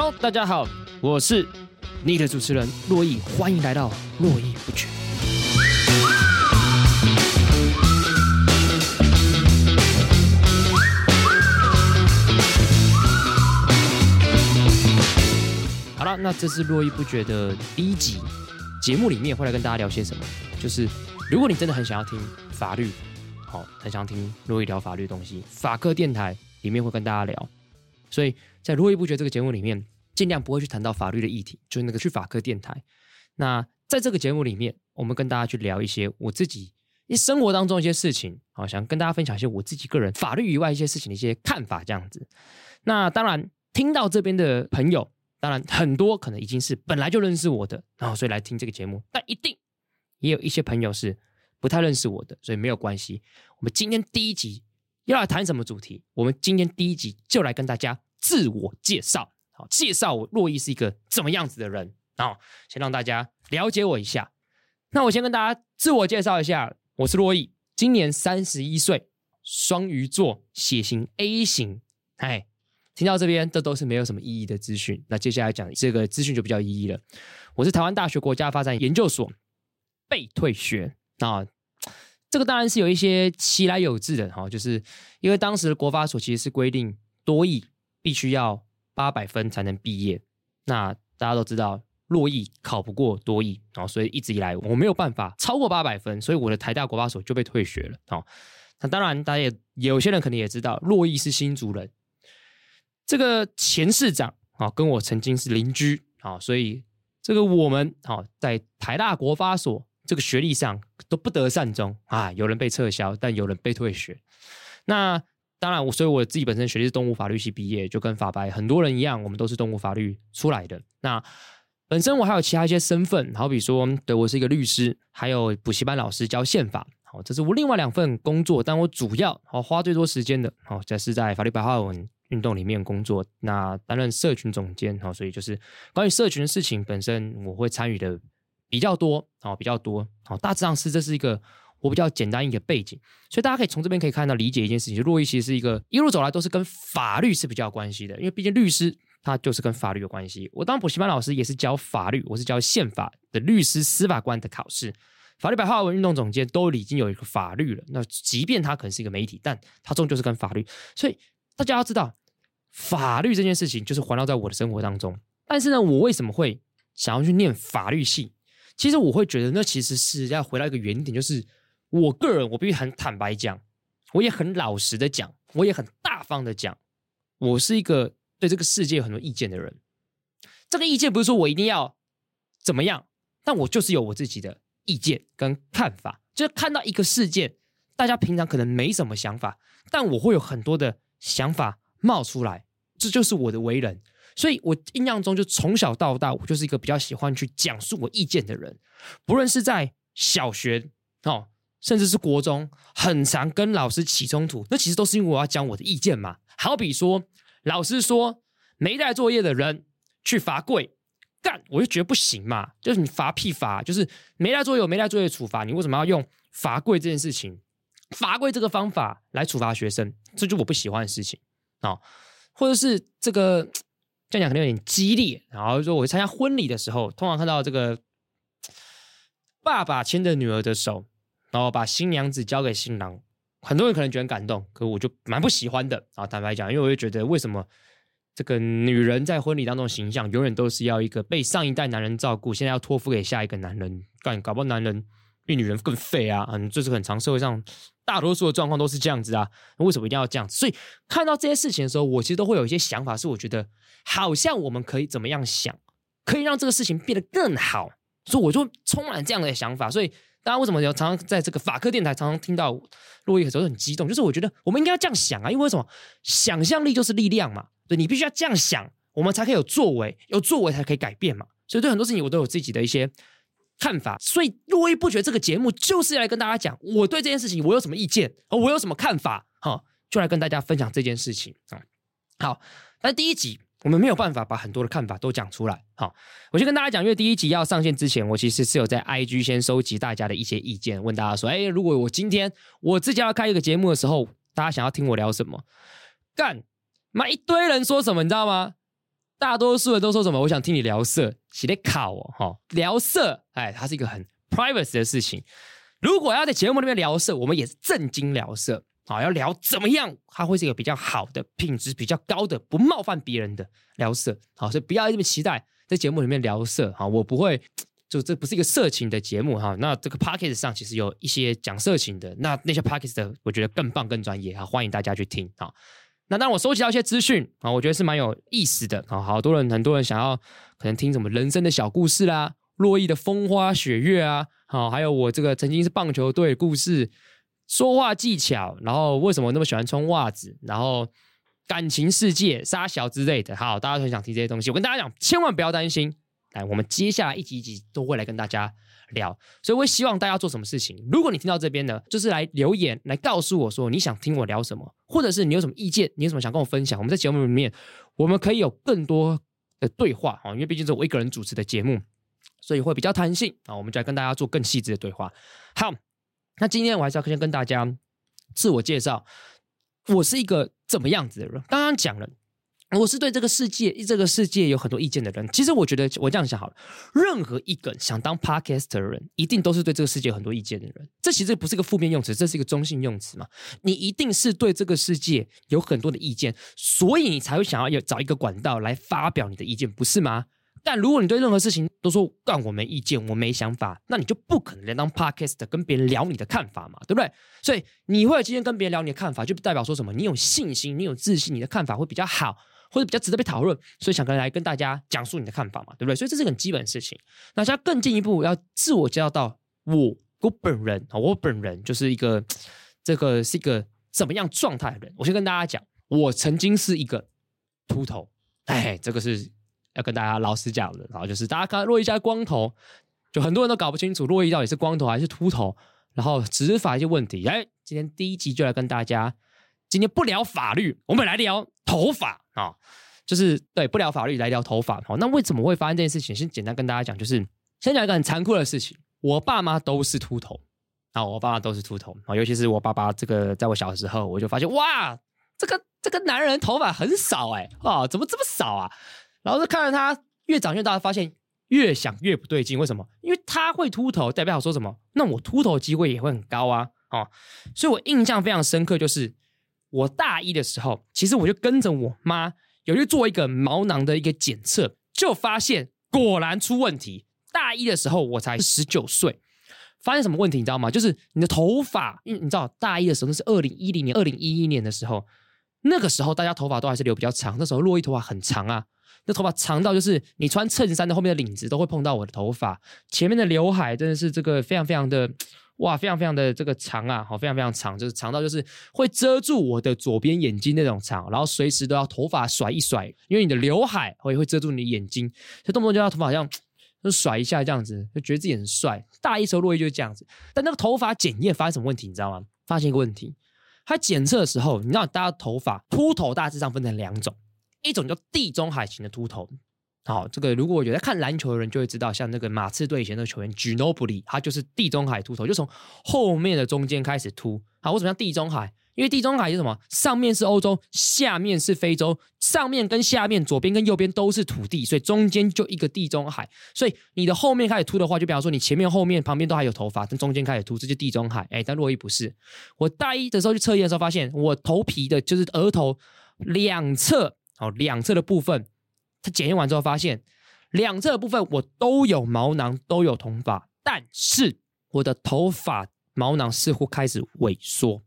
Hello，大家好，我是你的主持人洛毅，欢迎来到珞亦不绝。好了，那这是络绎不绝的第一集节目，里面会来跟大家聊些什么？就是如果你真的很想要听法律，好，很想听珞亦聊法律东西，法客电台里面会跟大家聊。所以在络绎不绝这个节目里面，尽量不会去谈到法律的议题，就是那个去法科电台。那在这个节目里面，我们跟大家去聊一些我自己生活当中一些事情，好，想跟大家分享一些我自己个人法律以外一些事情的一些看法，这样子。那当然，听到这边的朋友，当然很多可能已经是本来就认识我的，然后所以来听这个节目，但一定也有一些朋友是不太认识我的，所以没有关系。我们今天第一集。要来谈什么主题？我们今天第一集就来跟大家自我介绍，好，介绍我珞亦是一个怎么样子的人，然后先让大家了解我一下。那我先跟大家自我介绍一下，我是珞亦，今年三十一岁，双鱼座，血型 A 型。哎，听到这边，这都是没有什么意义的资讯。那接下来讲这个资讯就比较意义了。我是台湾大学国家发展研究所被退学啊。这个当然是有一些其来有自的哈，就是因为当时的国发所其实是规定多益必须要八百分才能毕业，那大家都知道珞亦考不过多益，然后所以一直以来我没有办法超过八百分，所以我的台大国发所就被退学了啊。那当然大家也有些人可能也知道洛邑是新竹人，这个前市长啊跟我曾经是邻居啊，所以这个我们啊在台大国发所。这个学历上都不得善终啊！有人被撤销，但有人被退学。那当然，我所以我自己本身学历是动物法律系毕业，就跟法白很多人一样，我们都是动物法律出来的。那本身我还有其他一些身份，好比说，对我是一个律师，还有补习班老师教宪法。好，这是我另外两份工作，但我主要好花最多时间的，好，这是在法律白话文运动里面工作。那担任社群总监，好，所以就是关于社群的事情本身，我会参与的。比较多哦，比较多哦，大致上是这是一个我比较简单一个背景，所以大家可以从这边可以看到理解一件事情，就珞亦其实是一个一路走来都是跟法律是比较有关系的，因为毕竟律师他就是跟法律有关系。我当补习班老师也是教法律，我是教宪法的律师、司法官的考试，法律白话文运动总监都已经有一个法律了。那即便他可能是一个媒体，但他终究是跟法律，所以大家要知道，法律这件事情就是环绕在我的生活当中。但是呢，我为什么会想要去念法律系？其实我会觉得，那其实是要回到一个原点，就是我个人，我必须很坦白讲，我也很老实的讲，我也很大方的讲，我是一个对这个世界有很多意见的人。这个意见不是说我一定要怎么样，但我就是有我自己的意见跟看法。就是看到一个事件，大家平常可能没什么想法，但我会有很多的想法冒出来，这就是我的为人。所以，我印象中就从小到大，我就是一个比较喜欢去讲述我意见的人。不论是在小学哦，甚至是国中，很常跟老师起冲突，那其实都是因为我要讲我的意见嘛。好比说，老师说没带作业的人去罚跪，干，我就觉得不行嘛。就是你罚屁罚，就是没带作业有没带作业处罚，你为什么要用罚跪这件事情，罚跪这个方法来处罚学生？这就我不喜欢的事情啊、哦，或者是这个。这样讲可能有点激烈，然后说我参加婚礼的时候，通常看到这个爸爸牵着女儿的手，然后把新娘子交给新郎，很多人可能觉得很感动，可我就蛮不喜欢的啊。坦白讲，因为我就觉得为什么这个女人在婚礼当中形象永远都是要一个被上一代男人照顾，现在要托付给下一个男人，干搞不好男人比女人更废啊！嗯，这是很常社会上。大多数的状况都是这样子啊，为什么一定要这样子？所以看到这些事情的时候，我其实都会有一些想法，是我觉得好像我们可以怎么样想，可以让这个事情变得更好。所以我就充满这样的想法。所以大家为什么常常在这个法科电台常常听到珞亦的时候很激动？就是我觉得我们应该要这样想啊，因为为什么？想象力就是力量嘛。对，你必须要这样想，我们才可以有作为，有作为才可以改变嘛。所以对很多事情，我都有自己的一些。看法，所以络绎不绝这个节目就是要来跟大家讲，我对这件事情我有什么意见，哦我有什么看法，哈，就来跟大家分享这件事情啊。好，但第一集我们没有办法把很多的看法都讲出来，好，我先跟大家讲，因为第一集要上线之前，我其实是有在 IG 先收集大家的一些意见，问大家说，哎，如果我今天我自己要开一个节目的时候，大家想要听我聊什么？干，妈一堆人说什么，你知道吗？大多数人都说什么？我想听你聊色，写的考哦，哈，聊色，哎，它是一个很 private 的事情。如果要在节目里面聊色，我们也是正经聊色，啊，要聊怎么样，它会是一个比较好的品质比较高的，不冒犯别人的聊色，好，所以不要这么期待在节目里面聊色，哈，我不会，就这不是一个色情的节目，哈，那这个 podcast 上其实有一些讲色情的，那那些 podcast 的，我觉得更棒更专业，哈，欢迎大家去听，哈。那当我收集到一些资讯啊，我觉得是蛮有意思的啊。好多人，很多人想要可能听什么人生的小故事啦，珞亦的风花雪月啊，好，还有我这个曾经是棒球队的故事，说话技巧，然后为什么那么喜欢穿袜子，然后感情世界、杀小之类的。好，大家都很想听这些东西。我跟大家讲，千万不要担心，来，我们接下来一集一集都会来跟大家。聊，所以我会希望大家做什么事情。如果你听到这边呢，就是来留言，来告诉我说你想听我聊什么，或者是你有什么意见，你有什么想跟我分享。我们在节目里面，我们可以有更多的对话啊，因为毕竟是我一个人主持的节目，所以会比较弹性啊。我们就来跟大家做更细致的对话。好，那今天我还是要先跟大家自我介绍，我是一个怎么样子的人？刚刚讲了。我是对这个世界，这个世界有很多意见的人。其实我觉得，我这样想好了，任何一个想当 podcast 的人，一定都是对这个世界有很多意见的人。这其实不是个负面用词，这是一个中性用词嘛。你一定是对这个世界有很多的意见，所以你才会想要有找一个管道来发表你的意见，不是吗？但如果你对任何事情都说干我没意见，我没想法，那你就不可能来当 podcast 跟别人聊你的看法嘛，对不对？所以你会今天跟别人聊你的看法，就代表说什么？你有信心，你有自信，你的看法会比较好。或者比较值得被讨论，所以想跟来跟大家讲述你的看法嘛，对不对？所以这是很基本的事情。那现在更进一步，要自我介绍到我，我本人啊，我本人就是一个这个是一个怎么样状态的人。我先跟大家讲，我曾经是一个秃头，哎，这个是要跟大家老实讲的。然后就是大家看洛伊家光头，就很多人都搞不清楚洛伊到底是光头还是秃头，然后执法一些问题。哎，今天第一集就来跟大家，今天不聊法律，我们来聊头发。啊、就是对，不聊法律来聊头发。好，那为什么会发生这件事情？先简单跟大家讲，就是先讲一个很残酷的事情。我爸妈都是秃头啊，我爸妈都是秃头啊，尤其是我爸爸，这个在我小时候，我就发现哇，这个这个男人头发很少哎，啊，怎么这么少啊？然后就看着他越长越大，发现越想越不对劲。为什么？因为他会秃头，代表说什么？那我秃头机会也会很高啊，哦，所以我印象非常深刻，就是。我大一的时候，其实我就跟着我妈有去做一个毛囊的一个检测，就发现果然出问题。大一的时候我才十九岁，发现什么问题你知道吗？就是你的头发，因为你知道大一的时候那是二零一零年、二零一一年的时候，那个时候大家头发都还是留比较长，那时候珞亦头发很长啊，那头发长到就是你穿衬衫的后面的领子都会碰到我的头发，前面的刘海真的是这个非常非常的。哇，非常非常的这个长啊，好，非常非常长，就是长到就是会遮住我的左边眼睛那种长，然后随时都要头发甩一甩，因为你的刘海会会遮住你的眼睛，所以动不动就要头发这样就甩一下这样子，就觉得自己很帅。大一时候落叶就是这样子，但那个头发检验发现什么问题，你知道吗？发现一个问题，它检测的时候，你知道大家头发秃头大致上分成两种，一种叫地中海型的秃头。好，这个如果有在看篮球的人就会知道，像那个马刺队以前的球员 Ginobili，他就是地中海秃头，就从后面的中间开始秃。好，为什么叫地中海？因为地中海是什么？上面是欧洲，下面是非洲，上面跟下面，左边跟右边都是土地，所以中间就一个地中海。所以你的后面开始秃的话，就比方说你前面、后面、旁边都还有头发，但中间开始秃，这就地中海。哎，但珞亦不是。我大一的时候去测验的时候，发现我头皮的就是额头两侧，哦，两侧的部分。他检验完之后发现，两侧的部分我都有毛囊，都有头发，但是我的头发毛囊似乎开始萎缩。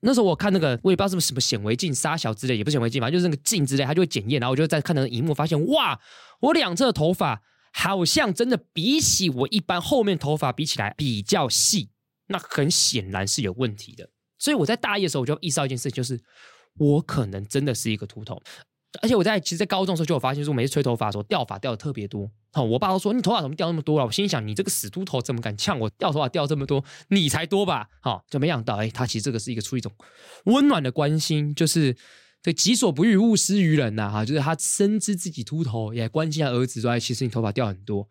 那时候我看那个，我也不知道是不是什么显微镜、杀小之类，也不是显微镜，反正就是那个镜之类，他就会检验。然后我就在看那个荧幕，发现哇，我两侧的头发好像真的比起我一般后面头发比起来比较细，那很显然是有问题的。所以我在大一的时候我就意识到一件事，就是我可能真的是一个秃头。而且我在其实，在高中的时候就有发现，说每次吹头发的时候掉发掉的特别多。好，我爸都说你头发怎么掉那么多了？我心想，你这个死秃头怎么敢呛我掉头发掉这么多？你才多吧？好，就没想到，哎，他其实这个是一个出一种温暖的关心，就是这己所不欲，勿施于人呐。哈，就是他深知自己秃头，也关心他儿子说，哎，其实你头发掉很多，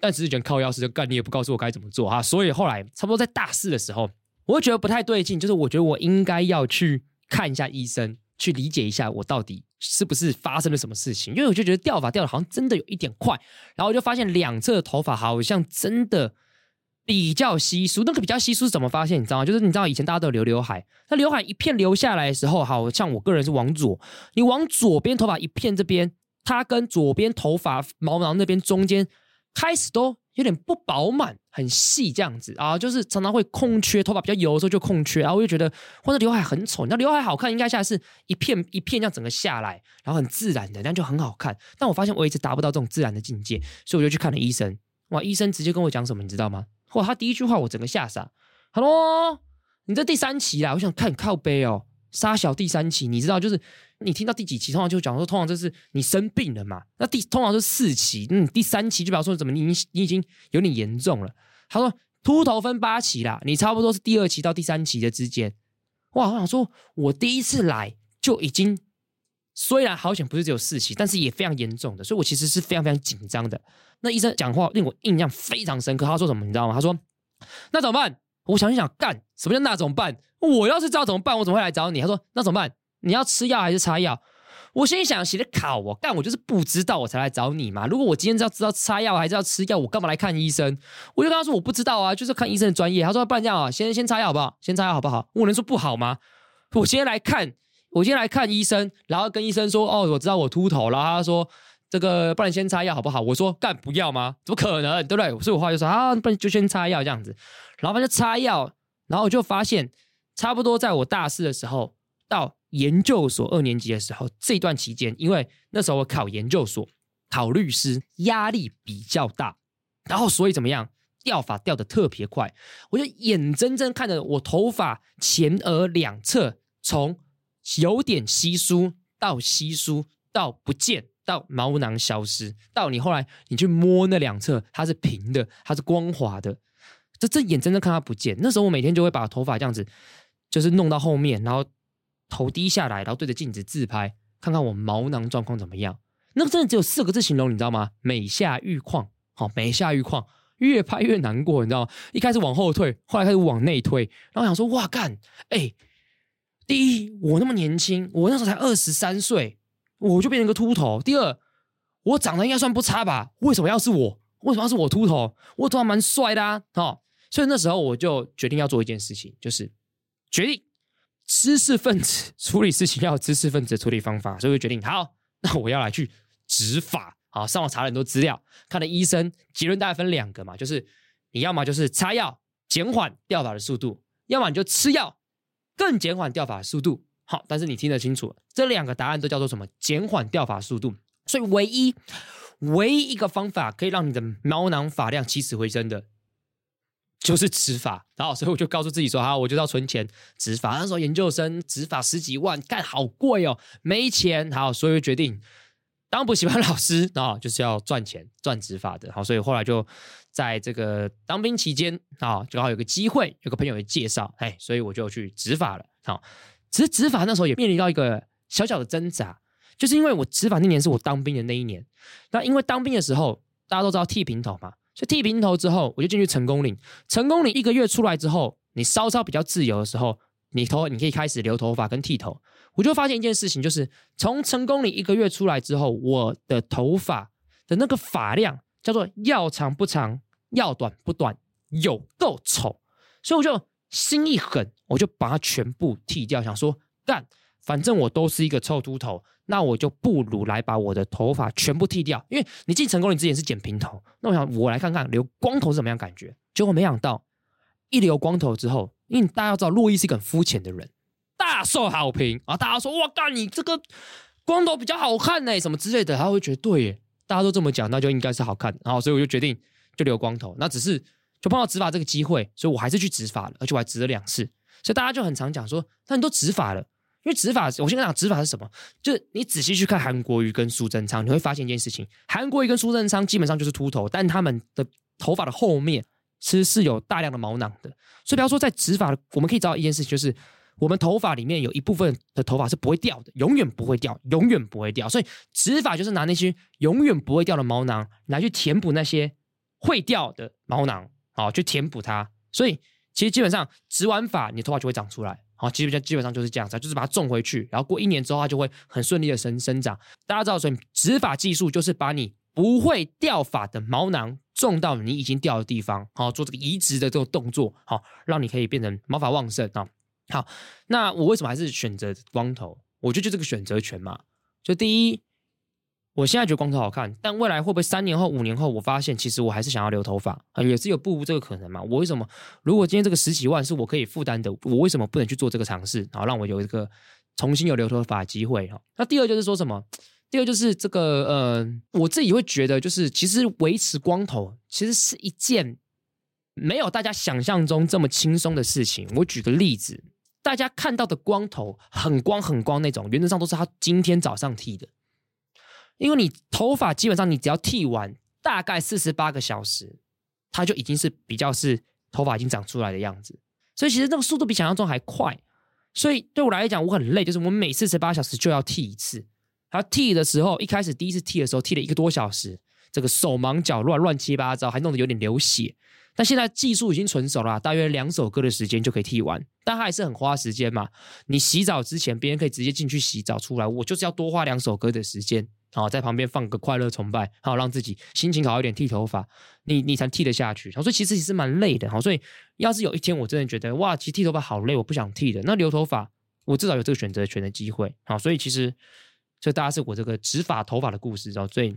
但只是觉得靠钥匙就干，你也不告诉我该怎么做哈。所以后来差不多在大四的时候，我会觉得不太对劲，就是我觉得我应该要去看一下医生。去理解一下我到底是不是发生了什么事情，因为我就觉得掉发掉的好像真的有一点快，然后我就发现两侧的头发好像真的比较稀疏。那个比较稀疏是怎么发现？你知道吗？就是你知道以前大家都有留刘海，那刘海一片留下来的时候，好像我个人是往左，你往左边头发一片这边，它跟左边头发毛囊那边中间开始都。有点不饱满，很细这样子啊，就是常常会空缺，头发比较油的时候就空缺，然后我就觉得，或者刘海很丑，那刘海好看应该下来是一片一片这样整个下来，然后很自然的，那样就很好看。但我发现我一直达不到这种自然的境界，所以我就去看了医生。哇，医生直接跟我讲什么，你知道吗？哇，他第一句话我整个吓傻。Hello，你这第三期啦，我想看靠背哦，杀小第三期，你知道就是。你听到第几期，通常就讲说，通常这是你生病了嘛？那第通常是四期，嗯，第三期就表示说怎么你你已经有点严重了。他说秃头分八期啦，你差不多是第二期到第三期的之间。哇，我想说，我第一次来就已经，虽然好险不是只有四期，但是也非常严重的，所以我其实是非常非常紧张的。那医生讲话令我印象非常深刻，他说什么你知道吗？他说那怎么办？我想一想，干什么叫那怎么办？我要是知道怎么办，我怎么会来找你？他说那怎么办？你要吃药还是擦药？我心里想，写的卡我，但我就是不知道，我才来找你嘛。如果我今天要知道擦药还是要吃药，我干嘛来看医生？我就跟他说我不知道啊，就是看医生的专业。他说不然这样啊，先先擦药好不好？先擦药好不好？我能说不好吗？我先来看，我先来看医生，然后跟医生说哦，我知道我秃头了。然后他说这个不然先擦药好不好？我说干不要吗？怎么可能？对不对？所以我话就说啊，不然就先擦药这样子。然后他就擦药，然后我就发现差不多在我大四的时候到。研究所二年级的时候，这段期间，因为那时候我考研究所、考律师，压力比较大，然后所以怎么样，掉发掉得特别快，我就眼睁睁看着我头发前额两侧从有点稀疏到稀疏到不见，到毛囊消失，到你后来你去摸那两侧，它是平的，它是光滑的，这这眼睁睁看它不见。那时候我每天就会把头发这样子，就是弄到后面，然后。头低下来，然后对着镜子自拍，看看我毛囊状况怎么样。那个真的只有四个字形容，你知道吗？美下愈况，好，美下愈况，越拍越难过，你知道吗？一开始往后退，后来开始往内退，然后想说，哇干，哎，第一，我那么年轻，我那时候才二十三岁，我就变成个秃头。第二，我长得应该算不差吧？为什么要是我？为什么要是我秃头？我头发蛮帅的啊，哦，所以那时候我就决定要做一件事情，就是决定。知识分子处理事情要有知识分子处理方法，所以决定好，那我要来去执法。好，上网查了很多资料，看了医生，结论大概分两个嘛，就是你要么就是擦药减缓掉发的速度，要么你就吃药更减缓掉发的速度。好，但是你听得清楚，这两个答案都叫做什么？减缓掉发速度。所以唯一唯一一个方法可以让你的毛囊发量起死回生的。就是执法，然后所以我就告诉自己说：“好，我就要存钱执法。”那时候研究生执法十几万，干好贵哦，没钱。好，所以决定当补习班老师，然后就是要赚钱赚执法的。好，所以后来就在这个当兵期间啊，正好有个机会，有个朋友的介绍，哎，所以我就去执法了。好，其实执法那时候也面临到一个小小的挣扎，就是因为我执法那年是我当兵的那一年，那因为当兵的时候大家都知道剃平头嘛。所以剃平头之后，我就进去成功岭。成功岭一个月出来之后，你稍稍比较自由的时候，你头你可以开始留头发跟剃头。我就发现一件事情，就是从成功岭一个月出来之后，我的头发的那个发量叫做要长不长，要短不短，有够丑。所以我就心一狠，我就把它全部剃掉，想说干。反正我都是一个臭秃头，那我就不如来把我的头发全部剃掉。因为你进成功你之前是剪平头，那我想我来看看留光头是什么样感觉。结果没想到，一留光头之后，因为大家要知道洛伊是一个很肤浅的人，大受好评啊！大家说哇干，你这个光头比较好看呢，什么之类的，他会觉得对耶，大家都这么讲，那就应该是好看。然后所以我就决定就留光头。那只是就碰到执法这个机会，所以我还是去执法了，而且我还执了两次。所以大家就很常讲说，那你都执法了。因为植发，我先跟讲植发是什么？就是你仔细去看韩国瑜跟苏贞昌，你会发现一件事情：韩国瑜跟苏贞昌基本上就是秃头，但他们的头发的后面其实是有大量的毛囊的。所以，比方说在植发，我们可以知道一件事情，就是我们头发里面有一部分的头发是不会掉的，永远不会掉，永远不会掉。所以，植发就是拿那些永远不会掉的毛囊来去填补那些会掉的毛囊，好，去填补它。所以，其实基本上植完发，你的头发就会长出来。啊，基本上基本上就是这样子，就是把它种回去，然后过一年之后，它就会很顺利的生生长。大家知道，所以植发技术就是把你不会掉发的毛囊种到你已经掉的地方，好，做这个移植的这个动作，好，让你可以变成毛发旺盛啊。好，那我为什么还是选择光头？我觉得就这个选择权嘛。就第一，我现在觉得光头好看，但未来会不会三年后、五年后，我发现其实我还是想要留头发啊，也是有不无这个可能嘛。我为什么？如果今天这个十几万是我可以负担的，我为什么不能去做这个尝试？然后让我有一个重新有留头发的机会哈。那第二就是说什么？第二就是这个呃，我自己会觉得，就是其实维持光头其实是一件没有大家想象中这么轻松的事情。我举个例子。大家看到的光头很光很光那种，原则上都是他今天早上剃的。因为你头发基本上你只要剃完，大概四十八个小时，它就已经是比较是头发已经长出来的样子。所以其实那个速度比想象中还快。所以对我来讲，我很累，就是我每四十八小时就要剃一次。然后剃的时候，一开始第一次剃的时候剃了一个多小时，这个手忙脚乱，乱七八糟，还弄得有点流血。但现在技术已经纯熟了，大约两首歌的时间就可以剃完，但它还是很花时间嘛。你洗澡之前，别人可以直接进去洗澡出来，我就是要多花两首歌的时间，好，在旁边放个快乐崇拜，好，让自己心情好一点，剃头发，你你才剃得下去。所以其实也是蛮累的。好，所以要是有一天我真的觉得哇，其实剃头发好累，我不想剃的，那留头发我至少有这个选择权的机会。好，所以其实这大家是我这个植发头发的故事，然后所以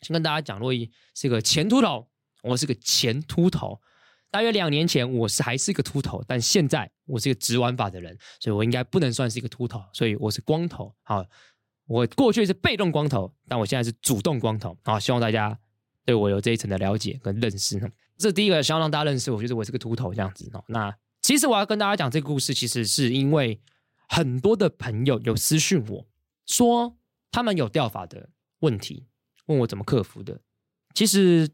先跟大家讲，珞亦是个前秃头。我是个前秃头，大约两年前我是还是一个秃头，但现在我是一个植完发的人，所以我应该不能算是一个秃头，所以我是光头。好，我过去是被动光头，但我现在是主动光头。好，希望大家对我有这一层的了解跟认识。这第一个，想要让大家认识我，觉得我是个秃头这样子哦。那其实我要跟大家讲这个故事，其实是因为很多的朋友有私讯我说他们有掉发的问题，问我怎么克服的。其实。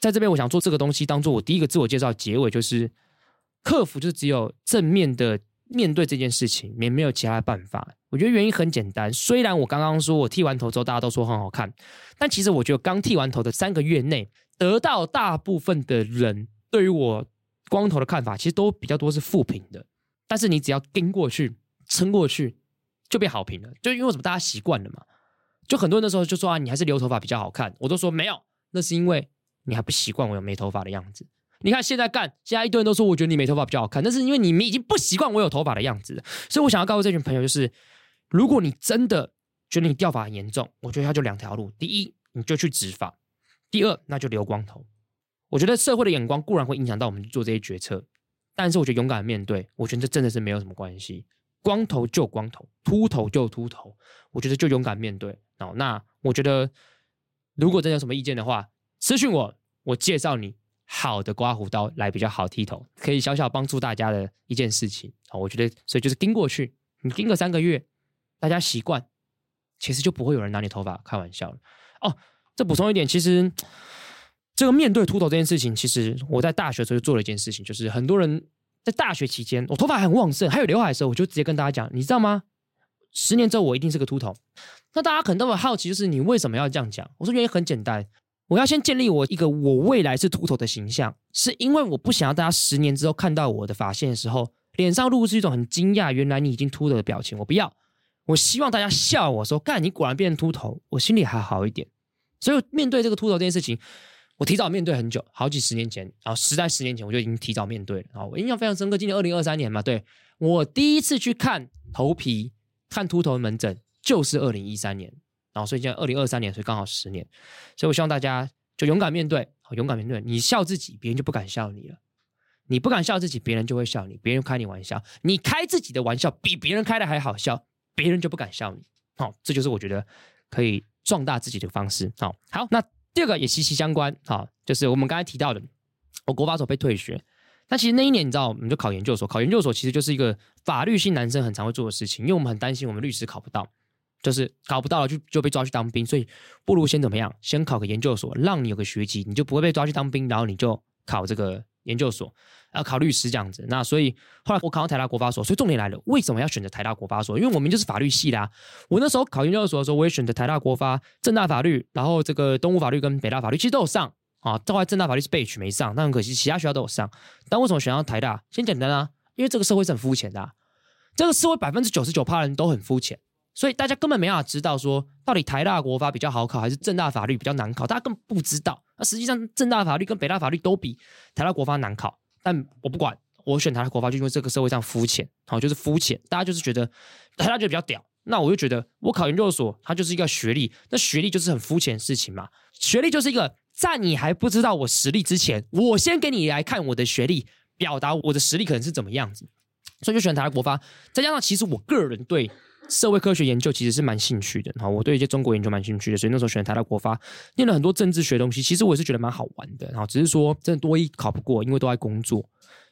在这边，我想做这个东西，当做我第一个自我介绍结尾，就是克服，就只有正面的面对这件事情，也没有其他办法。我觉得原因很简单，虽然我刚刚说我剃完头之后大家都说很好看，但其实我觉得刚剃完头的三个月内，得到大部分的人对于我光头的看法，其实都比较多是负评的。但是你只要跟过去，撑过去，就变好评了。就因为什么，大家习惯了嘛。就很多人那时候就说啊，你还是留头发比较好看。我都说没有，那是因为。你还不习惯我有没头发的样子？你看现在干，现在一堆人都说我觉得你没头发比较好看，但是因为你们已经不习惯我有头发的样子，所以我想要告诉这群朋友，就是如果你真的觉得你掉发很严重，我觉得它就两条路：第一，你就去植发；第二，那就留光头。我觉得社会的眼光固然会影响到我们做这些决策，但是我觉得勇敢面对，我觉得这真的是没有什么关系。光头就光头，秃头就秃头，我觉得就勇敢面对。好，那我觉得如果真有什么意见的话，私信我，我介绍你好的刮胡刀来比较好剃头，可以小小帮助大家的一件事情。好，我觉得所以就是盯过去，你盯个三个月，大家习惯，其实就不会有人拿你头发开玩笑了。哦，再补充一点，其实这个面对秃头这件事情，其实我在大学时候就做了一件事情，就是很多人在大学期间，我头发很旺盛，还有刘海的时候，我就直接跟大家讲，你知道吗？十年之后我一定是个秃头。那大家可能都会好奇，就是你为什么要这样讲？我说原因很简单。我要先建立我一个我未来是秃头的形象，是因为我不想要大家十年之后看到我的发线的时候，脸上露出一种很惊讶，原来你已经秃了的表情。我不要，我希望大家笑我说，干，你果然变成秃头，我心里还好一点。所以面对这个秃头这件事情，我提早面对很久，好几十年前，然后十在十年前我就已经提早面对了。啊我印象非常深刻，今年二零二三年嘛，对，我第一次去看头皮看秃头的门诊，就是二零一三年。然后，所以现在二零二三年，所以刚好十年，所以我希望大家就勇敢面对，勇敢面对。你笑自己，别人就不敢笑你了；你不敢笑自己，别人就会笑你。别人开你玩笑，你开自己的玩笑比别人开的还好笑，别人就不敢笑你。好，这就是我觉得可以壮大自己的方式。好，好，那第二个也息息相关。好，就是我们刚才提到的，我国法所被退学。那其实那一年，你知道，我们就考研究所，考研究所其实就是一个法律系男生很常会做的事情，因为我们很担心我们律师考不到。就是考不到了就就被抓去当兵，所以不如先怎么样？先考个研究所，让你有个学籍，你就不会被抓去当兵，然后你就考这个研究所，要考律师这样子。那所以后来我考到台大国发所，所以重点来了，为什么要选择台大国发所？因为我们就是法律系啦。我那时候考研究所的时候，我也选择台大国发、政大法律，然后这个东吴法律跟北大法律其实都有上啊。后来政大法律是被取没上，但很可惜，其他学校都有上。但为什么选到台大？先简单啊，因为这个社会是很肤浅的。这个社会百分之九十九趴的人都很肤浅，所以大家根本没法知道说到底台大国法比较好考还是政大法律比较难考，大家根本不知道。那实际上政大法律跟北大法律都比台大国法难考，但我不管，我选台大国法就因为这个社会上肤浅，好，就是肤浅，大家就是觉得台大就比较屌。那我就觉得，我考研究所，它就是一个学历，那学历就是很肤浅的事情嘛。学历就是一个，在你还不知道我实力之前，我先给你来看我的学历，表达我的实力可能是怎么样子。所以就选台大国发，再加上其实我个人对社会科学研究其实是蛮兴趣的，哈，我对一些中国研究蛮兴趣的，所以那时候选台大国发，念了很多政治学东西，其实我也是觉得蛮好玩的，哈只是说真的多一考不过，因为都在工作。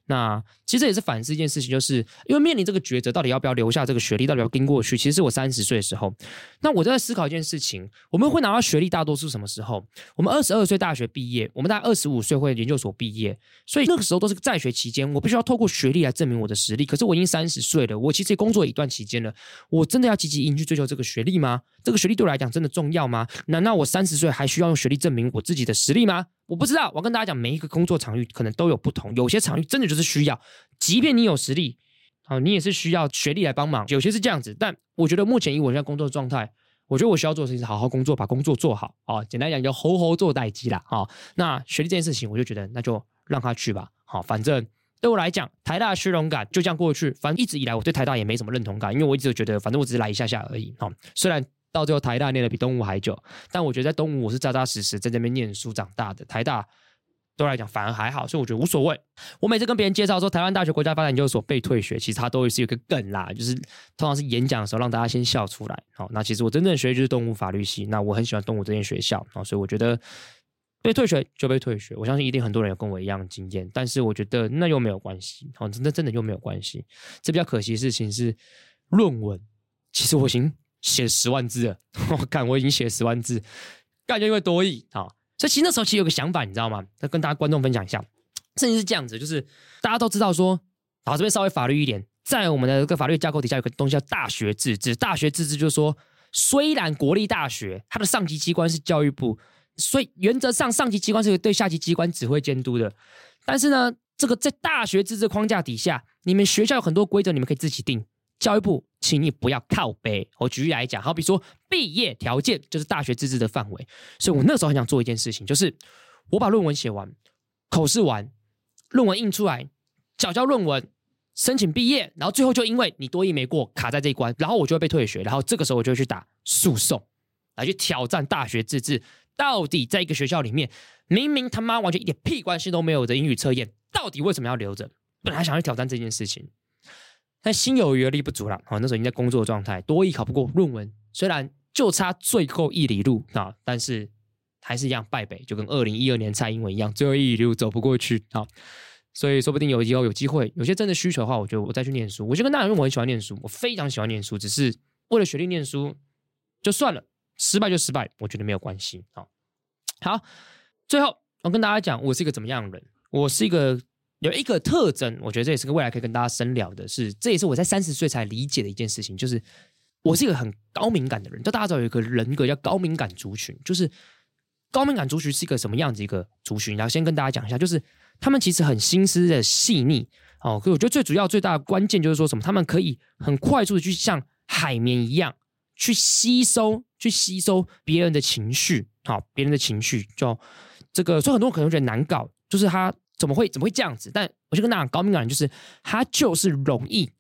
那其实也是反思一件事情，就是因为面临这个抉择，到底要不要留下这个学历，到底要跟过去。其实是我三十岁的时候，那我就在思考一件事情：我们会拿到学历，大多数什么时候？我们二十二岁大学毕业，我们大概二十五岁会研究所毕业，所以那个时候都是在学期间，我必须要透过学历来证明我的实力。可是我已经三十岁了，我其实也工作一段期间了，我真的要积极应去追求这个学历吗？这个学历对我来讲真的重要吗？难道我三十岁还需要用学历证明我自己的实力吗？我不知道，我跟大家讲，每一个工作场域可能都有不同，有些场域真的就是需要，即便你有实力，啊，你也是需要学历来帮忙，有些是这样子。但我觉得目前以我现在工作状态，我觉得我需要做的事情是好好工作，把工作做好，啊，简单讲就好好做代机啦，啊，那学历这件事情，我就觉得那就让他去吧，好，反正对我来讲，台大的虚荣感就这样过去，反正一直以来我对台大也没什么认同感，因为我一直觉得，反正我只是来一下下而已，啊，虽然。到最后，台大念的比东吴还久，但我觉得在东吴我是扎扎实实在这边念书长大的。台大都来讲反而还好，所以我觉得无所谓。我每次跟别人介绍说台湾大学国家发展研究所被退学，其实他都会是有个梗啦，就是通常是演讲的时候让大家先笑出来。好，那其实我真正学历就是东吴法律系，那我很喜欢东吴这间学校啊，所以我觉得被退学就被退学。我相信一定很多人有跟我一样的经验，但是我觉得那又没有关系，好，真的真的又没有关系。这比较可惜的事情是论文，其实我行。写十万字了，我看我已经写十万字，感觉因为多益啊，所以其实那时候其实有个想法，你知道吗？那跟大家观众分享一下，甚至是这样子，就是大家都知道说，好，这边稍微法律一点，在我们的这个法律架构底下有个东西叫大学自治。大学自治就是说，虽然国立大学它的上级机关是教育部，所以原则上上级机关是对下级机关指挥监督的，但是呢，这个在大学自治框架底下，你们学校有很多规则，你们可以自己定。教育部，请你不要靠北。我举例来讲，好比说毕业条件就是大学自治的范围，所以我那时候很想做一件事情，就是我把论文写完，口试完，论文印出来，缴交论文，申请毕业，然后最后就因为你多一没过，卡在这一关，然后我就会被退学，然后这个时候我就会去打诉讼，来去挑战大学自治。到底在一个学校里面，明明他妈完全一点屁关系都没有的英语测验，到底为什么要留着？本来想要挑战这件事情。但心有余而力不足了，好，那时候已经在工作状态，多益考不过论文，虽然就差最后一里路啊，但是还是一样败北，就跟二零一二年蔡英文一样，最后一里路走不过去啊。所以说不定有以后有机会，有些真的需求的话，我觉得我再去念书。我就跟大家说，我很喜欢念书，我非常喜欢念书，只是为了学历念书就算了，失败就失败，我觉得没有关系。好，好，最后我跟大家讲，我是一个怎么样的人？我是一个。有一个特征，我觉得这也是个未来可以跟大家深聊的是，是这也是我在三十岁才理解的一件事情，就是我是一个很高敏感的人。就大家知道有一个人格叫高敏感族群，就是高敏感族群是一个什么样子一个族群？然后先跟大家讲一下，就是他们其实很心思的细腻哦。可我觉得最主要最大的关键就是说什么，他们可以很快速的去像海绵一样去吸收，去吸收别人的情绪，好，别人的情绪，就这个，所以很多可能觉得难搞，就是他。怎么会怎么会这样子？但我就跟大家讲，高敏感人就是他就是容易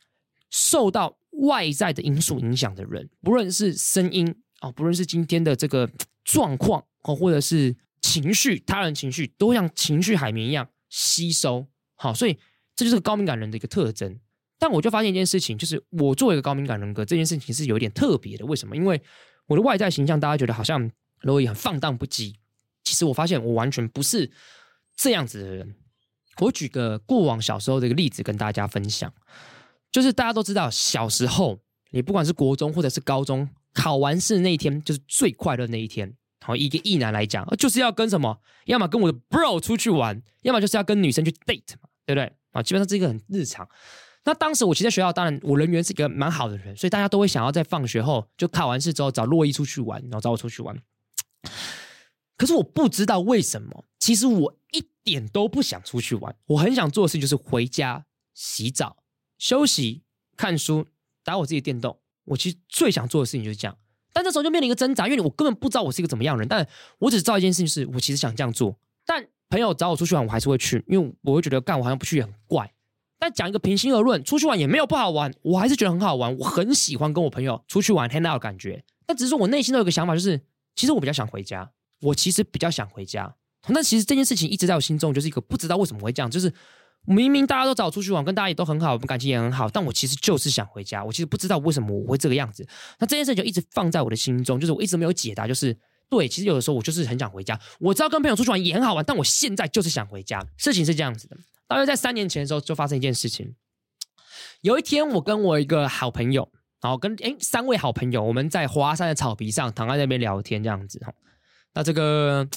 受到外在的因素影响的人，不论是声音哦，不论是今天的这个状况哦，或者是情绪，他人情绪都像情绪海绵一样吸收。好，所以这就是高敏感人的一个特征。但我就发现一件事情，就是我作为一个高敏感人格，这件事情是有点特别的。为什么？因为我的外在形象，大家觉得好像容易很放荡不羁。其实我发现我完全不是这样子的人。我举个过往小时候的一个例子跟大家分享，就是大家都知道，小时候你不管是国中或者是高中，考完试那一天就是最快乐那一天。好，一个异男来讲，就是要跟什么？要么跟我的 bro 出去玩，要么就是要跟女生去 date 嘛，对不对？啊，基本上是一个很日常。那当时我其实在学校，当然我人缘是一个蛮好的人，所以大家都会想要在放学后就考完试之后找洛伊出去玩，然后找我出去玩。可是我不知道为什么，其实我一点都不想出去玩。我很想做的事就是回家洗澡、休息、看书、打我自己电动。我其实最想做的事情就是这样，但这时候就面临一个挣扎，因为我根本不知道我是一个怎么样的人，但我只知道一件事情，是我其实想这样做。但朋友找我出去玩，我还是会去，因为我会觉得干我好像不去也很怪。但讲一个平心而论，出去玩也没有不好玩，我还是觉得很好玩，我很喜欢跟我朋友出去玩 hang out 的感觉。但只是说我内心都有个想法，就是其实我比较想回家，我其实比较想回家。那其实这件事情一直在我心中就是一个不知道为什么会这样，就是明明大家都找出去玩，跟大家也都很好，我们感情也很好，但我其实就是想回家。我其实不知道为什么我会这个样子。那这件事情就一直放在我的心中，就是我一直没有解答。就是对，其实有的时候我就是很想回家。我知道跟朋友出去玩也很好玩，但我现在就是想回家。事情是这样子的，大约在三年前的时候就发生一件事情。有一天，我跟我一个好朋友，然后跟诶三位好朋友，我们在华山的草皮上躺在那边聊天，这样子哈。那这个。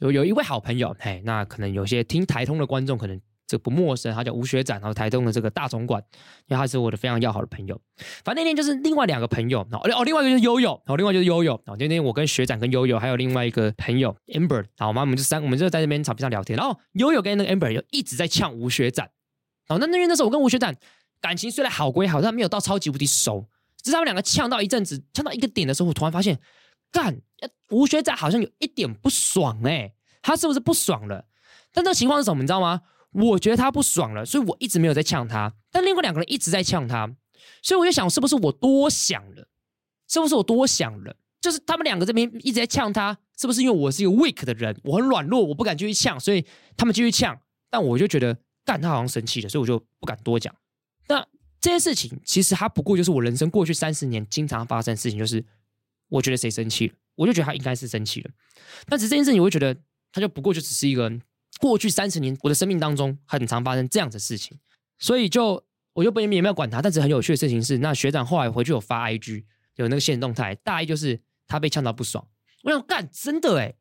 有有一位好朋友，嘿，那可能有些听台通的观众可能这不陌生，他叫吴学展，然后台通的这个大总管，因为他是我的非常要好的朋友。反正那天就是另外两个朋友，哦哦，另外一个就是悠悠，然后另外就是悠悠，然后那天我跟学展跟悠悠还有另外一个朋友 Amber，然后我们就三，我们就在那边草皮上聊天，然后悠悠跟那个 Amber 又一直在呛吴学展，然后那那边那时候我跟吴学展感情虽然好归好，但没有到超级无敌熟，只是他们两个呛到一阵子，呛到一个点的时候，我突然发现。干，吴学长好像有一点不爽哎、他是不是不爽了？但这情况是什么？你知道吗？我觉得他不爽了，所以我一直没有在呛他。但另外两个人一直在呛他，所以我就想，是不是我多想了？是不是我多想了？就是他们两个这边一直在呛他，是不是因为我是一个 weak 的人，我很软弱，我不敢继续呛，所以他们继续呛。但我就觉得，干他好像生气了，所以我就不敢多讲。那这些事情其实它不过就是我人生过去三十年经常发生的事情，就是。我觉得谁生气了，我就觉得他应该是生气了。但是这件事情，我会觉得他就不过就只是一个过去三十年我的生命当中很常发生这样的事情，所以就我就不也没有管他。但是很有趣的事情是，那学长后来回去有发 IG，有那个限动态，大意就是他被呛到不爽。我想干，真的诶。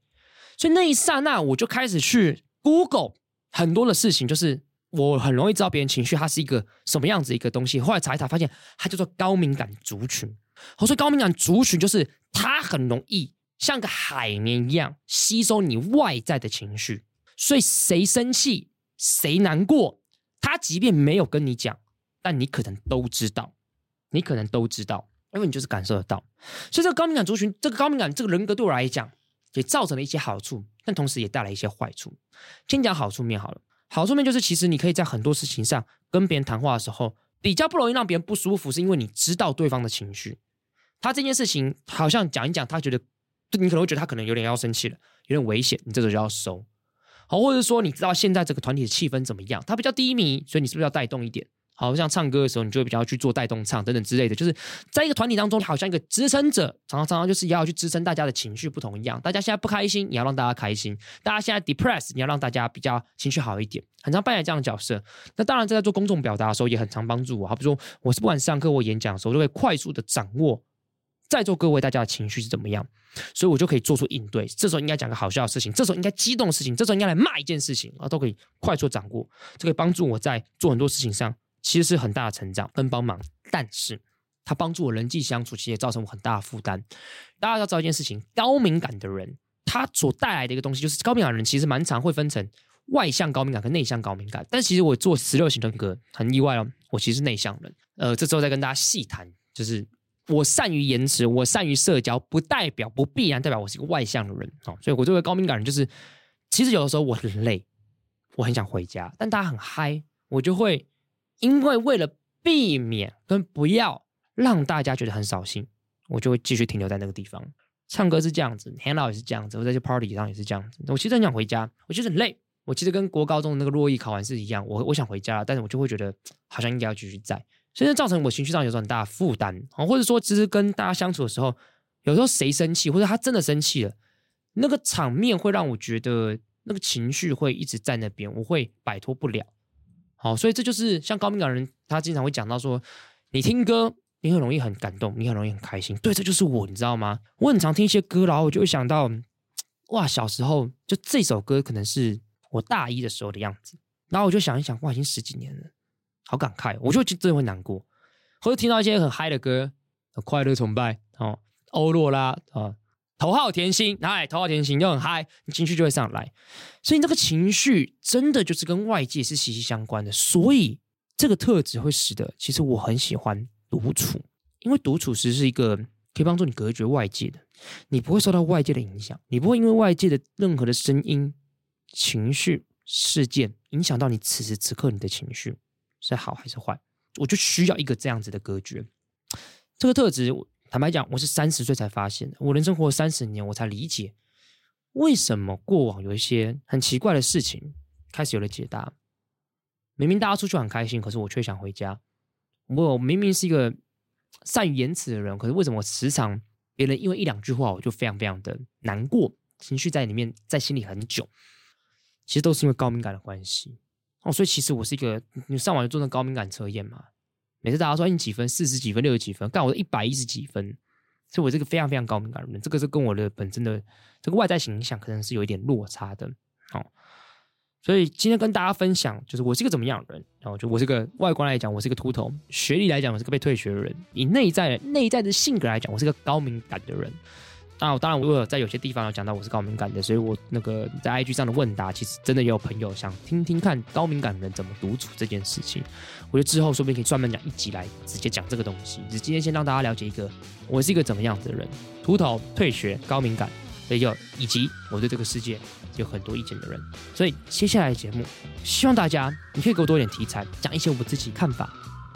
所以那一刹那我就开始去 Google 很多的事情，就是我很容易知道别人情绪，它是一个什么样子一个东西。后来查一查，发现它叫做高敏感族群。好，所以高敏感族群就是他很容易像个海绵一样吸收你外在的情绪，所以谁生气谁难过，他即便没有跟你讲，但你可能都知道，你可能都知道，因为你就是感受得到。所以这个高敏感族群，这个高敏感这个人格对我来讲，也造成了一些好处，但同时也带来一些坏处。先讲好处面好了，好处面就是其实你可以在很多事情上跟别人谈话的时候，比较不容易让别人不舒服，是因为你知道对方的情绪。他这件事情好像讲一讲，他觉得你可能会觉得他可能有点要生气了，有点危险，你这时候就要收。好，或者说你知道现在这个团体的气氛怎么样，他比较低迷，所以你是不是要带动一点？好像唱歌的时候，你就会比较去做带动唱等等之类的，就是在一个团体当中，好像一个支撑者，常常常常就是要去支撑大家的情绪不同一样。大家现在不开心，你要让大家开心；大家现在 depress，你要让大家比较情绪好一点。很常扮演这样的角色。那当然，在做公众表达的时候，也很常帮助我。好比如说，我是不管上课或演讲的时候，都会快速的掌握。在座各位，大家的情绪是怎么样？所以我就可以做出应对。这时候应该讲个好笑的事情，这时候应该激动的事情，这时候应该来骂一件事情啊，都可以快速掌握。这可以帮助我在做很多事情上，其实是很大的成长跟帮忙。但是它帮助我人际相处，其实也造成我很大的负担。大家要知道一件事情：高敏感的人，他所带来的一个东西，就是高敏感的人其实蛮常会分成外向高敏感跟内向高敏感。但其实我做十六型人格很意外哦，我其实是内向人。呃，这时候再跟大家细谈，就是。我善于言辞，我善于社交，不代表不必然代表我是一个外向的人哦。所以，我作为高敏感人，就是其实有的时候我很累，我很想回家，但大家很嗨，我就会因为为了避免跟不要让大家觉得很扫兴，我就会继续停留在那个地方。唱歌是这样子，hang out 也是这样子，我在这 party 上也是这样子。我其实很想回家，我其实很累，我其实跟国高中的那个洛伊考完试一样，我我想回家，但是我就会觉得好像应该要继续在。所以造成我情绪上有时候很大的负担啊，或者说，其实跟大家相处的时候，有时候谁生气，或者他真的生气了，那个场面会让我觉得那个情绪会一直在那边，我会摆脱不了。好，所以这就是像高敏感人，他经常会讲到说，你听歌，你很容易很感动，你很容易很开心。对，这就是我，你知道吗？我很常听一些歌，然后我就会想到，哇，小时候就这首歌可能是我大一的时候的样子，然后我就想一想，哇，已经十几年了。好感慨，我就真的会难过，或者听到一些很嗨的歌，快乐崇拜哦，欧若拉啊，头号甜心，哎，头号甜心又很嗨，你情绪就会上来，所以你这个情绪真的就是跟外界是息息相关的，所以这个特质会使得，其实我很喜欢独处，因为独处其实是一个可以帮助你隔绝外界的，你不会受到外界的影响，你不会因为外界的任何的声音、情绪、事件影响到你此时此刻你的情绪是好还是坏。我就需要一个这样子的隔绝。这个特质，坦白讲，我是三十岁才发现的。我人生活了三十年，我才理解为什么过往有一些很奇怪的事情开始有了解答。明明大家出去很开心，可是我却想回家。我明明是一个善于言辞的人，可是为什么我时常别人因为一两句话，我就非常非常的难过，情绪在里面，在心里很久。其实都是因为高敏感的关系哦。所以其实我是一个，你上网就做那高敏感测验嘛。每次大家说你几分，四十几分，六十几分，干我一百一十几分，所以我这个非常非常高敏感的人，这个是跟我的本身的这个外在形象可能是有一点落差的。哦，所以今天跟大家分享，就是我是一个怎么样的人。然后就我是个外观来讲，我是个秃头；学历来讲，我是个被退学的人；以内在内在的性格来讲，我是个高敏感的人。当然，我当然，我有在有些地方有讲到我是高敏感的，所以我那个在 IG 上的问答，其实真的也有朋友想听听看高敏感的人怎么独处这件事情。我觉得之后说不定可以专门讲一集来直接讲这个东西。只今天先让大家了解一个我是一个怎么样子的人：秃头、退学、高敏感，所以就以及我对这个世界有很多意见的人。所以接下来的节目，希望大家你可以给我多一点题材，讲一些我自己看法、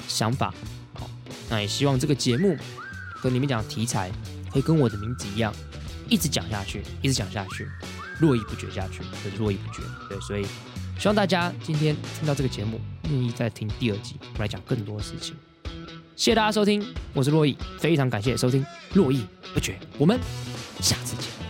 想法。好，那也希望这个节目跟你们讲题材。会跟我的名字一样，一直讲下去，一直讲下去，络绎不绝下去，就是络绎不绝。对，所以希望大家今天听到这个节目，愿意再听第二集，我们来讲更多事情。谢谢大家收听，我是络绎，非常感谢收听络绎不绝，我们下次见。